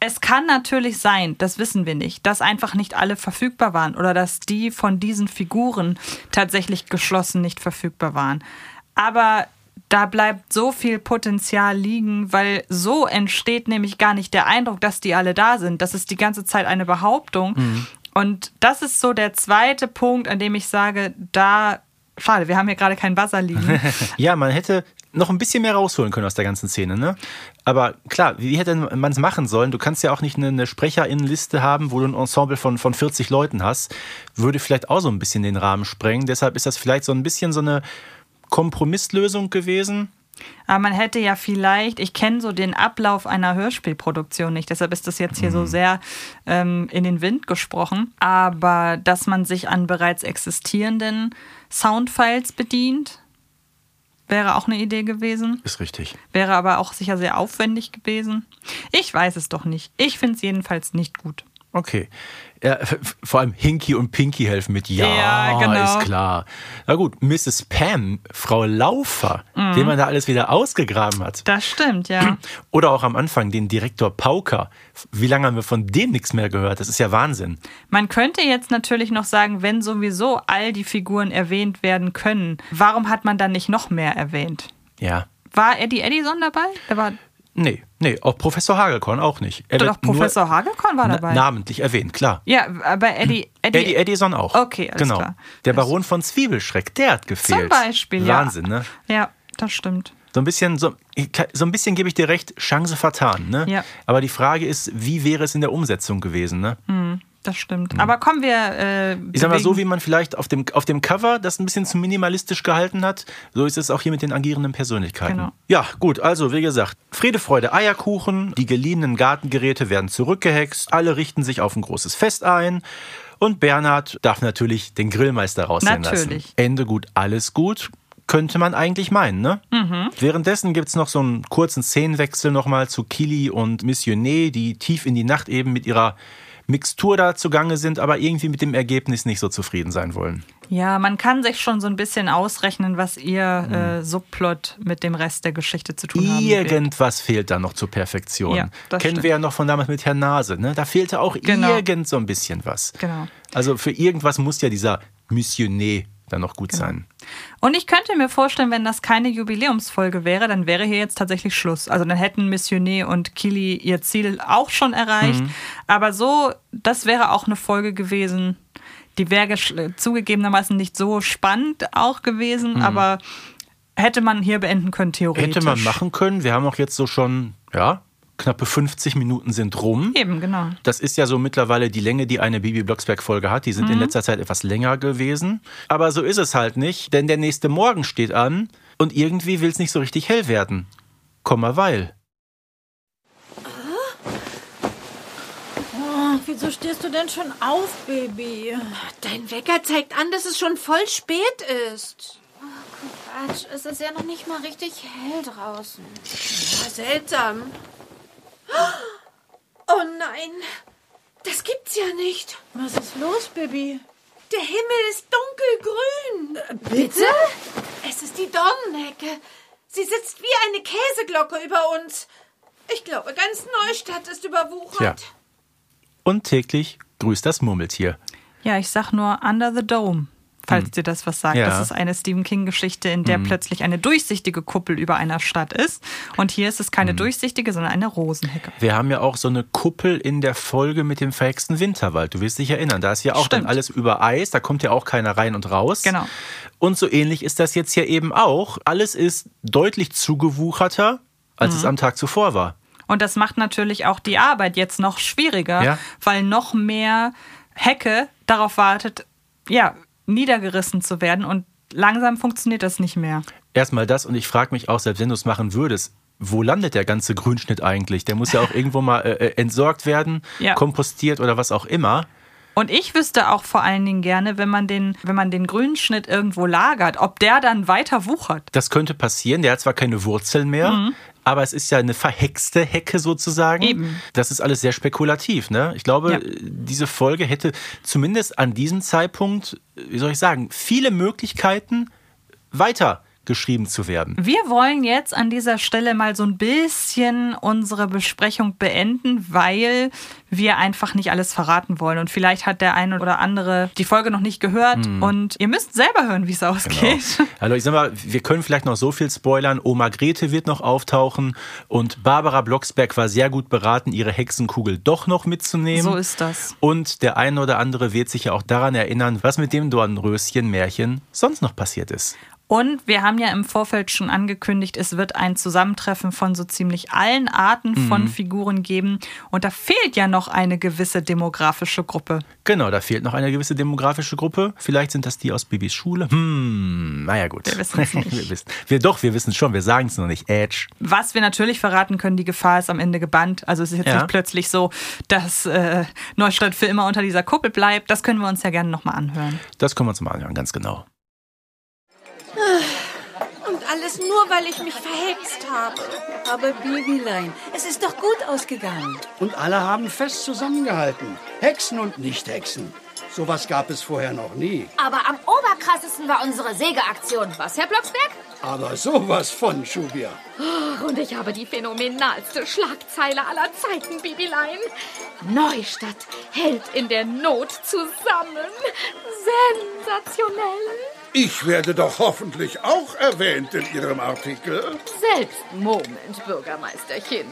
Es kann natürlich sein, das wissen wir nicht, dass einfach nicht alle verfügbar waren oder dass die von diesen Figuren tatsächlich geschlossen nicht verfügbar waren. Aber da bleibt so viel Potenzial liegen, weil so entsteht nämlich gar nicht der Eindruck, dass die alle da sind. Das ist die ganze Zeit eine Behauptung. Und das ist so der zweite Punkt, an dem ich sage, da, schade, wir haben hier gerade keinen Buzzer liegen. ja, man hätte noch ein bisschen mehr rausholen können aus der ganzen Szene, ne? Aber klar, wie hätte man es machen sollen? Du kannst ja auch nicht eine, eine Sprecherinnenliste haben, wo du ein Ensemble von, von 40 Leuten hast. Würde vielleicht auch so ein bisschen den Rahmen sprengen. Deshalb ist das vielleicht so ein bisschen so eine Kompromisslösung gewesen. Aber man hätte ja vielleicht, ich kenne so den Ablauf einer Hörspielproduktion nicht, deshalb ist das jetzt hier so sehr ähm, in den Wind gesprochen. Aber dass man sich an bereits existierenden Soundfiles bedient, wäre auch eine Idee gewesen. Ist richtig. Wäre aber auch sicher sehr aufwendig gewesen. Ich weiß es doch nicht. Ich finde es jedenfalls nicht gut. Okay. Ja, vor allem Hinky und Pinky helfen mit. Ja, Ja, genau. ist klar. Na gut, Mrs. Pam, Frau Laufer, Mhm. den man da alles wieder ausgegraben hat. Das stimmt, ja. Oder auch am Anfang den Direktor Pauker. Wie lange haben wir von dem nichts mehr gehört? Das ist ja Wahnsinn. Man könnte jetzt natürlich noch sagen, wenn sowieso all die Figuren erwähnt werden können, warum hat man dann nicht noch mehr erwähnt? Ja. War Eddie Edison dabei? Der war Nee, nee, auch Professor Hagelkorn auch nicht. Er doch Professor Hagelkorn war dabei. namentlich erwähnt, klar. Ja, aber Eddie, Eddie, Eddie Edison auch. Okay, alles genau. klar. Der Baron von Zwiebelschreck, der hat gefehlt. Zum Beispiel, ja. Wahnsinn, ne? Ja, das stimmt. So ein bisschen, so, so ein bisschen gebe ich dir recht, Chance vertan, ne? Ja. Aber die Frage ist, wie wäre es in der Umsetzung gewesen, ne? Hm, das stimmt. Aber kommen wir. Äh, Ich sag mal, so wie man vielleicht auf dem, auf dem Cover das ein bisschen zu minimalistisch gehalten hat, so ist es auch hier mit den agierenden Persönlichkeiten. Genau. Ja, gut, also wie gesagt, Friede, Freude, Eierkuchen, die geliehenen Gartengeräte werden zurückgehext, alle richten sich auf ein großes Fest ein und Bernhard darf natürlich den Grillmeister raussehen Natürlich. lassen. Ende gut, alles gut. Könnte man eigentlich meinen, ne? Mhm. Währenddessen gibt es noch so einen kurzen Szenenwechsel nochmal zu Kili und Missionné, die tief in die Nacht eben mit ihrer Mixtur da zugange sind, aber irgendwie mit dem Ergebnis nicht so zufrieden sein wollen. Ja, man kann sich schon so ein bisschen ausrechnen, was ihr Hm. äh, Subplot mit dem Rest der Geschichte zu tun wird. Irgendwas fehlt da noch zur Perfektion. Ja, Kennen stimmt. wir ja noch von damals mit Herrn Nase. Ne? Da fehlte auch Genau. irgend so ein bisschen was. Genau. Also für irgendwas muss ja dieser Missionné dann noch gut Genau. sein. Und ich könnte mir vorstellen, wenn das keine Jubiläumsfolge wäre, dann wäre hier jetzt tatsächlich Schluss. Also dann hätten Missioné und Kili ihr Ziel auch schon erreicht. Mhm. Aber so, das wäre auch eine Folge gewesen, Die wäre zugegebenermaßen nicht so spannend auch gewesen, aber hätte man hier beenden können, theoretisch. Hätte man machen können. Wir haben auch jetzt so schon, ja, knappe 50 Minuten sind rum. Eben, genau. Das ist ja so mittlerweile die Länge, die eine Bibi Blocksberg-Folge hat. Die sind in letzter Zeit etwas länger gewesen. Aber so ist es halt nicht, denn der nächste Morgen steht an und irgendwie will es nicht so richtig hell werden. Komma, weil. Oh, wieso stehst du denn schon auf, Baby? Dein Wecker zeigt an, dass es schon voll spät ist. Quatsch, es ist ja noch nicht mal richtig hell draußen. Ja, seltsam. Oh nein, das gibt's ja nicht. Was ist los, Baby? Der Himmel ist dunkelgrün. Bitte? Es ist die Dornenhecke. Sie sitzt wie eine Käseglocke über uns. Ich glaube, ganz Neustadt ist überwuchert. Tja. Und täglich grüßt das Murmeltier. Ja, ich sag nur Under the Dome, falls dir das was sagt. Ja. Das ist eine Stephen King-Geschichte, in der plötzlich eine durchsichtige Kuppel über einer Stadt ist. Und hier ist es keine durchsichtige, sondern eine Rosenhecke. Wir haben ja auch so eine Kuppel in der Folge mit dem verhexten Winterwald. Du wirst dich erinnern. Da ist ja auch dann Stimmt. alles über Eis. Da kommt ja auch keiner rein und raus. Genau. Und so ähnlich ist das jetzt hier eben auch. Alles ist deutlich zugewucherter, als Mhm. es am Tag zuvor war. Und das macht natürlich auch die Arbeit jetzt noch schwieriger, Ja. weil noch mehr Hecke darauf wartet, ja, niedergerissen zu werden. Und langsam funktioniert das nicht mehr. Erstmal das und ich frage mich auch, selbst wenn du es machen würdest, wo landet der ganze Grünschnitt eigentlich? Der muss ja auch irgendwo mal äh, äh, entsorgt werden, Ja. kompostiert oder was auch immer. Und ich wüsste auch vor allen Dingen gerne, wenn man den, wenn man den grünen Schnitt irgendwo lagert, ob der dann weiter wuchert. Das könnte passieren. Der hat zwar keine Wurzeln mehr, aber es ist ja eine verhexte Hecke sozusagen. Eben. Das ist alles sehr spekulativ. Ne? Ich glaube, Ja. diese Folge hätte zumindest an diesem Zeitpunkt, wie soll ich sagen, viele Möglichkeiten weiter geschrieben zu werden. Wir wollen jetzt an dieser Stelle mal so ein bisschen unsere Besprechung beenden, weil wir einfach nicht alles verraten wollen. Und vielleicht hat der eine oder andere die Folge noch nicht gehört. Und ihr müsst selber hören, wie es ausgeht. Also ich sag mal, wir können vielleicht noch so viel spoilern. Oma Grete wird noch auftauchen und Barbara Blocksberg war sehr gut beraten, ihre Hexenkugel doch noch mitzunehmen. So ist das. Und der eine oder andere wird sich ja auch daran erinnern, was mit dem Dornröschen-Märchen sonst noch passiert ist. Und wir haben ja im Vorfeld schon angekündigt, es wird ein Zusammentreffen von so ziemlich allen Arten von Figuren geben. Und da fehlt ja noch eine gewisse demografische Gruppe. Genau, da fehlt noch eine gewisse demografische Gruppe. Vielleicht sind das die aus Bibis Schule. Hm, naja gut. Wir wissen's nicht. wir wissen, wir, doch, wir wissen es schon, wir sagen es noch nicht. Edge. Was wir natürlich verraten können, die Gefahr ist am Ende gebannt. Also es ist jetzt Ja. nicht plötzlich so, dass äh, Neustadt für immer unter dieser Kuppel bleibt. Das können wir uns ja gerne nochmal anhören. Das können wir uns mal anhören, ganz genau. Und alles nur, weil ich mich verhext habe. Aber Babylein, es ist doch gut ausgegangen. Und alle haben fest zusammengehalten. Hexen und Nicht-Hexen. Sowas gab es vorher noch nie. Aber am oberkrassesten war unsere Sägeaktion. Was, Herr Blocksberg? Aber sowas von, Schubia. Und ich habe die phänomenalste Schlagzeile aller Zeiten, Bibilein. Neustadt hält in der Not zusammen. Sensationell. Ich werde doch hoffentlich auch erwähnt in Ihrem Artikel. Selbst Moment, Bürgermeisterchen.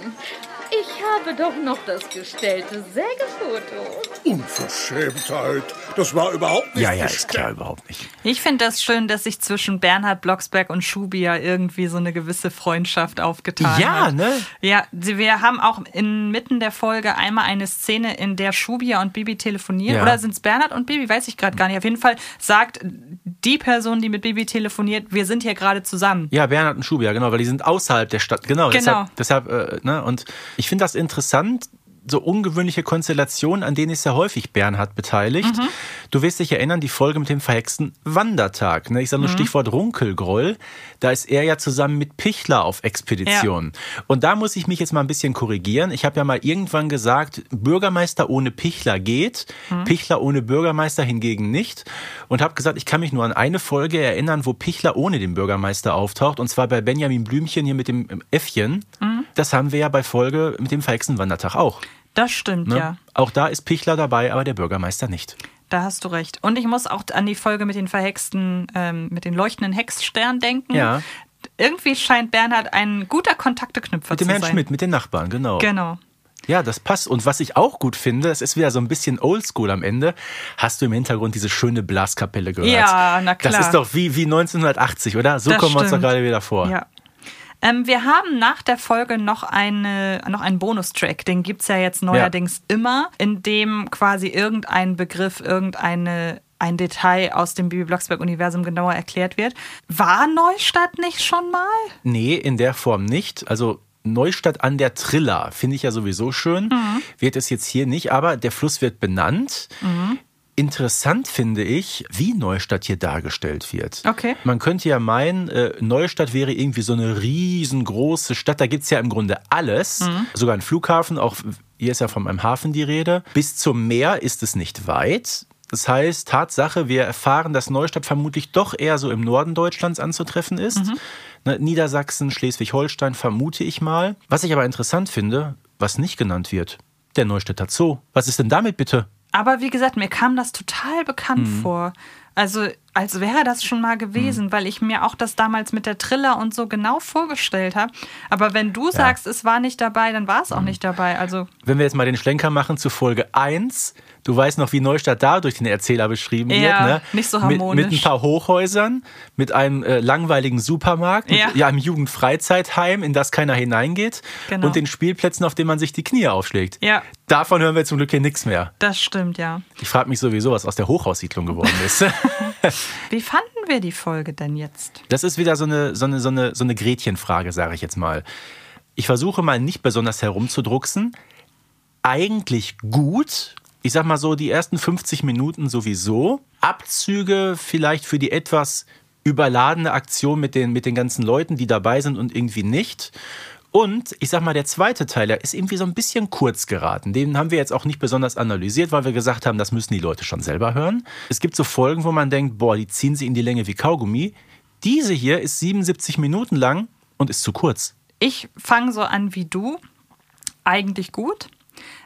Ich habe doch noch das gestellte Sägefoto. Unverschämtheit. Das war überhaupt nicht Ja, ja, ist klar, überhaupt nicht. Ich finde das schön, dass sich zwischen Bernhard Blocksberg und Schubia irgendwie so eine gewisse Freundschaft aufgetan Ja, hat. ne? Ja, wir haben auch inmitten der Folge einmal eine Szene, in der Schubia und Bibi telefonieren. Ja. Oder sind es Bernhard und Bibi? Weiß ich gerade gar nicht. Auf jeden Fall sagt die Person, die mit Bibi telefoniert, wir sind hier gerade zusammen. Ja, Bernhard und Schubia, genau, weil die sind außerhalb der Stadt. Genau, Genau. deshalb, deshalb äh, ne, und ich finde das interessant, so ungewöhnliche Konstellationen, an denen ist ja häufig Bernhard beteiligt. Mhm. Du wirst dich erinnern, die Folge mit dem verhexten Wandertag. Ne? Ich sage nur Mhm. Stichwort Runkelgroll. Da ist er ja zusammen mit Pichler auf Expedition. Und da muss ich mich jetzt mal ein bisschen korrigieren. Ich habe ja mal irgendwann gesagt, Bürgermeister ohne Pichler geht, Mhm. Pichler ohne Bürgermeister hingegen nicht. Und habe gesagt, ich kann mich nur an eine Folge erinnern, wo Pichler ohne den Bürgermeister auftaucht. Und zwar bei Benjamin Blümchen hier mit dem ähm, Äffchen. Mhm. Das haben wir ja bei Folge mit dem verhexten Wandertag auch. Das stimmt, Ne? ja. Auch da ist Pichler dabei, aber der Bürgermeister nicht. Da hast du recht. Und ich muss auch an die Folge mit den verhexten, ähm, mit den leuchtenden Hexsternen denken. Ja. Irgendwie scheint Bernhard ein guter Kontakteknüpfer Mit dem zu Herrn sein. Schmidt, mit den Nachbarn, genau. Genau. Ja, das passt. Und was ich auch gut finde, es ist wieder so ein bisschen oldschool am Ende, hast du im Hintergrund diese schöne Blaskapelle gehört. Ja, na klar. Das ist doch wie, wie 1980, oder? So Das kommen wir uns doch stimmt. gerade wieder vor. Ja. Ähm, wir haben nach der Folge noch, eine, noch einen Bonustrack. Den gibt es ja jetzt neuerdings immer, in dem quasi irgendein Begriff, irgendeine ein Detail aus dem Bibi Blocksberg-Universum genauer erklärt wird. War Neustadt nicht schon mal? Nee, in der Form nicht. Also Neustadt an der Triller finde ich ja sowieso schön. Mhm. Wird es jetzt hier nicht, aber der Fluss wird benannt. Interessant finde ich, wie Neustadt hier dargestellt wird. Okay. Man könnte ja meinen, äh, Neustadt wäre irgendwie so eine riesengroße Stadt. Da gibt es ja im Grunde alles. Mhm. Sogar ein Flughafen, auch hier ist ja von einem Hafen die Rede. Bis zum Meer ist es nicht weit. Das heißt, Tatsache, wir erfahren, dass Neustadt vermutlich doch eher so im Norden Deutschlands anzutreffen ist. Ne, Niedersachsen, Schleswig-Holstein vermute ich mal. Was ich aber interessant finde, was nicht genannt wird, der Neustädter Zoo. Was ist denn damit bitte? Aber wie gesagt, mir kam das total bekannt Mhm. vor. Also, als wäre das schon mal gewesen, Mhm. weil ich mir auch das damals mit der Triller und so genau vorgestellt habe. Aber wenn du sagst, es war nicht dabei, dann war es Mhm. auch nicht dabei. Also, Wenn wir jetzt mal den Schlenker machen zu Folge 1, du weißt noch, wie Neustadt da durch den Erzähler beschrieben wird. Ja, Ne? nicht so Mit, mit harmonisch. ein paar Hochhäusern, mit einem äh, langweiligen Supermarkt, Ja. mit ja, einem Jugendfreizeitheim, in das keiner hineingeht Genau. und den Spielplätzen, auf denen man sich die Knie aufschlägt. ja, Davon hören wir zum Glück hier nichts mehr. das stimmt, ja. Ich frage mich sowieso, was aus der Hochhaussiedlung geworden ist. Wie fanden wir die Folge denn jetzt? Das ist wieder so eine, so eine, so eine, so eine Gretchenfrage, sage ich jetzt mal. Ich versuche mal nicht besonders herumzudrucksen. Eigentlich gut. Ich sag mal so, die ersten 50 Minuten sowieso. Abzüge vielleicht für die etwas überladene Aktion mit den, mit den ganzen Leuten, die dabei sind und irgendwie nicht. Und ich sag mal, der zweite Teil, der ist irgendwie so ein bisschen kurz geraten. Den haben wir jetzt auch nicht besonders analysiert, weil wir gesagt haben, das müssen die Leute schon selber hören. Es gibt so Folgen, wo man denkt, boah, die ziehen sie in die Länge wie Kaugummi. Diese hier ist 77 Minuten lang und ist zu kurz. Ich fange so an wie du. Eigentlich gut.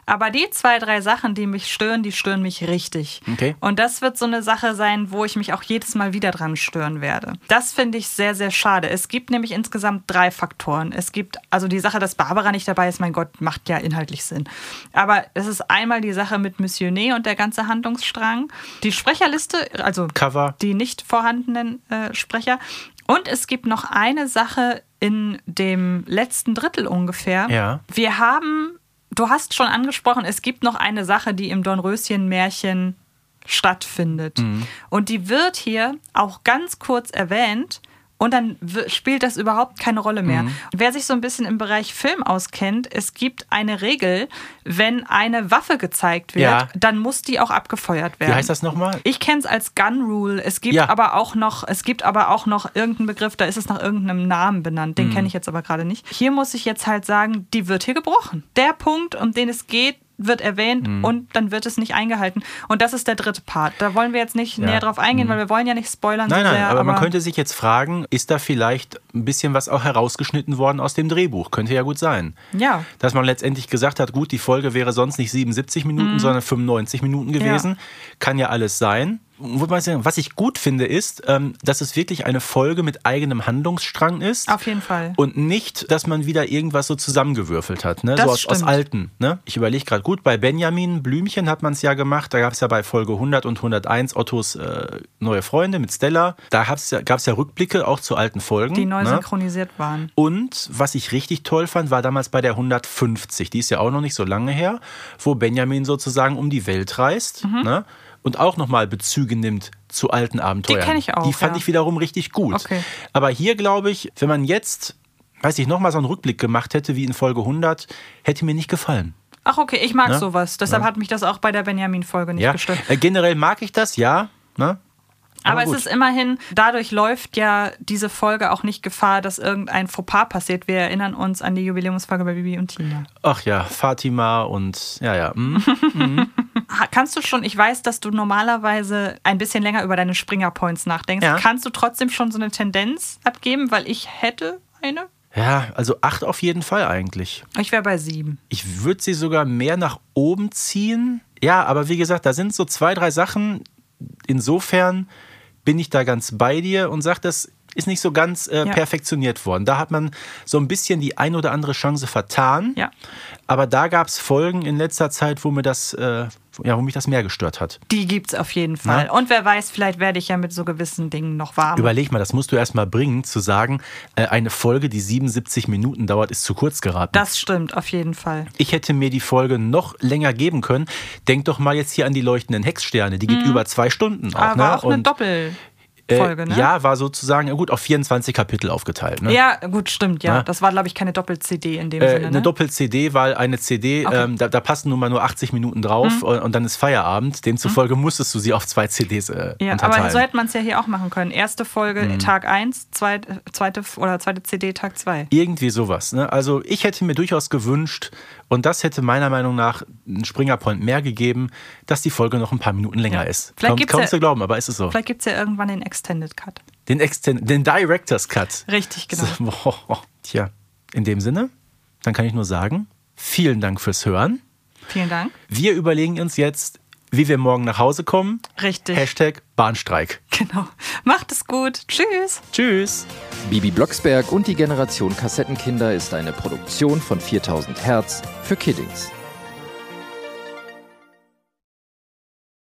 Aber die zwei, drei Sachen, die mich stören, die stören mich richtig. Okay. Und das wird so eine Sache sein, wo ich mich auch jedes Mal wieder dran stören werde. Das finde ich sehr, sehr schade. Es gibt nämlich insgesamt drei Faktoren. Es gibt, also die Sache, dass Barbara nicht dabei ist, mein Gott, macht ja inhaltlich Sinn. Aber es ist einmal die Sache mit Missionet und der ganze Handlungsstrang. Die Sprecherliste, also Cover. die nicht vorhandenen äh, Sprecher. Und es gibt noch eine Sache in dem letzten Drittel ungefähr. Ja. Wir haben, du hast schon angesprochen, es gibt noch eine Sache, die im Dornröschen-Märchen stattfindet. Mhm. Und die wird hier auch ganz kurz erwähnt. Und dann spielt das überhaupt keine Rolle mehr. Mhm. Wer sich so ein bisschen im Bereich Film auskennt, es gibt eine Regel, wenn eine Waffe gezeigt wird, Ja. dann muss die auch abgefeuert werden. Wie heißt das nochmal? Ich kenne es als Gun Rule. Es gibt Ja. aber auch noch, es gibt aber auch noch irgendeinen Begriff, da ist es nach irgendeinem Namen benannt. Den Mhm. kenne ich jetzt aber gerade nicht. Hier muss ich jetzt halt sagen, die wird hier gebrochen. Der Punkt, um den es geht, wird erwähnt Mhm. und dann wird es nicht eingehalten. Und das ist der dritte Part. Da wollen wir jetzt nicht Ja. näher drauf eingehen, Mhm. weil wir wollen ja nicht spoilern Nein, so nein, sehr. aber, man könnte sich jetzt fragen, ist da vielleicht ein bisschen was auch herausgeschnitten worden aus dem Drehbuch? Könnte ja gut sein. Ja. Dass man letztendlich gesagt hat, gut, die Folge wäre sonst nicht 77 Minuten, Mhm. sondern 95 Minuten gewesen. Kann ja alles sein. Was ich gut finde, ist, ähm, dass es wirklich eine Folge mit eigenem Handlungsstrang ist. Auf jeden Fall. Und nicht, dass man wieder irgendwas so zusammengewürfelt hat, ne? Das so aus, aus stimmt. Alten. Ne? Ich überlege gerade, gut, bei Benjamin Blümchen hat man es ja gemacht. Da gab es ja bei Folge 100 und 101 Ottos äh, neue Freunde mit Stella. Da gab es ja, gab's ja Rückblicke auch zu alten Folgen. die neu ne? synchronisiert waren. Und was ich richtig toll fand, war damals bei der 150. Die ist ja auch noch nicht so lange her, wo Benjamin sozusagen um die Welt reist Mhm. ne? Und auch nochmal Bezüge nimmt zu alten Abenteuern. kenn ich auch, Die fand ja. ich wiederum richtig gut. Okay. Aber hier glaube ich, wenn man jetzt, weiß ich, nochmal so einen Rückblick gemacht hätte wie in Folge 100, hätte mir nicht gefallen. Ach, okay, ich mag Ne? sowas. Deshalb Ne? hat mich das auch bei der Benjamin-Folge nicht ja? gestört. Äh, generell mag ich das, ja. Ne? Aber, gut. es ist immerhin, dadurch läuft ja diese Folge auch nicht Gefahr, dass irgendein Fauxpas passiert. Wir erinnern uns an die Jubiläumsfolge bei Bibi und Tina. Ach ja, Fatima und ja, ja. mm, mm. Kannst du schon, ich weiß, dass du normalerweise ein bisschen länger über deine Springer-Points nachdenkst. Ja. Kannst du trotzdem schon so eine Tendenz abgeben? Weil ich hätte eine. ja, also acht auf jeden Fall eigentlich. Ich wäre bei sieben. Ich würde sie sogar mehr nach oben ziehen. Ja, aber wie gesagt, da sind so zwei, drei Sachen. Insofern bin ich da ganz bei dir und sage, das ist nicht so ganz äh, Ja. perfektioniert worden. Da hat man so ein bisschen die ein oder andere Chance vertan. Ja. Aber da gab es Folgen in letzter Zeit, wo mir das, äh, ja, wo mich das mehr gestört hat. Die gibt's auf jeden Fall. Na? Und wer weiß, vielleicht werde ich ja mit so gewissen Dingen noch warm. Überleg mal, das musst du erst mal bringen, zu sagen, äh, eine Folge, die 77 Minuten dauert, ist zu kurz geraten. Das stimmt, auf jeden Fall. Ich hätte mir die Folge noch länger geben können. Denk doch mal jetzt hier an die leuchtenden Hexsterne. Die geht Mhm. über zwei Stunden auch. Aber ne? auch eine Und, Doppelfolge, äh, ne? Ja, war sozusagen, ja gut, auf 24 Kapitel aufgeteilt. Ne? Ja, gut, stimmt, ja. Na? Das war, glaube ich, keine Doppel-CD in dem Äh, Sinne. eine Ne? Doppel-CD, weil eine CD, Okay. ähm, da, da passen nun mal nur 80 Minuten drauf Mhm. und, und dann ist Feierabend. Demzufolge musstest du sie auf zwei CDs äh, ja, unterteilen. aber so hätte man es ja hier auch machen können. Erste Folge Mhm. Tag 1, zweite, zweite oder zweite CD Tag 2. Irgendwie sowas. Ne? Also ich hätte mir durchaus gewünscht, und das hätte meiner Meinung nach einen Springer Point mehr gegeben, dass die Folge noch ein paar Minuten länger ist. Vielleicht Kaum, kaum ja- zu glauben, aber ist es so. Vielleicht gibt es ja irgendwann den Extended Cut. Den, Extend den Director's Cut. Richtig, genau. Boah. Tja, in dem Sinne, dann kann ich nur sagen, vielen Dank fürs Hören. Vielen Dank. Wir überlegen uns jetzt, wie wir morgen nach Hause kommen. Richtig. Hashtag Bahnstreik. Genau. Macht es gut. Tschüss. Tschüss. Bibi Blocksberg und die Generation Kassettenkinder ist eine Produktion von 4000 Hertz für Kiddings.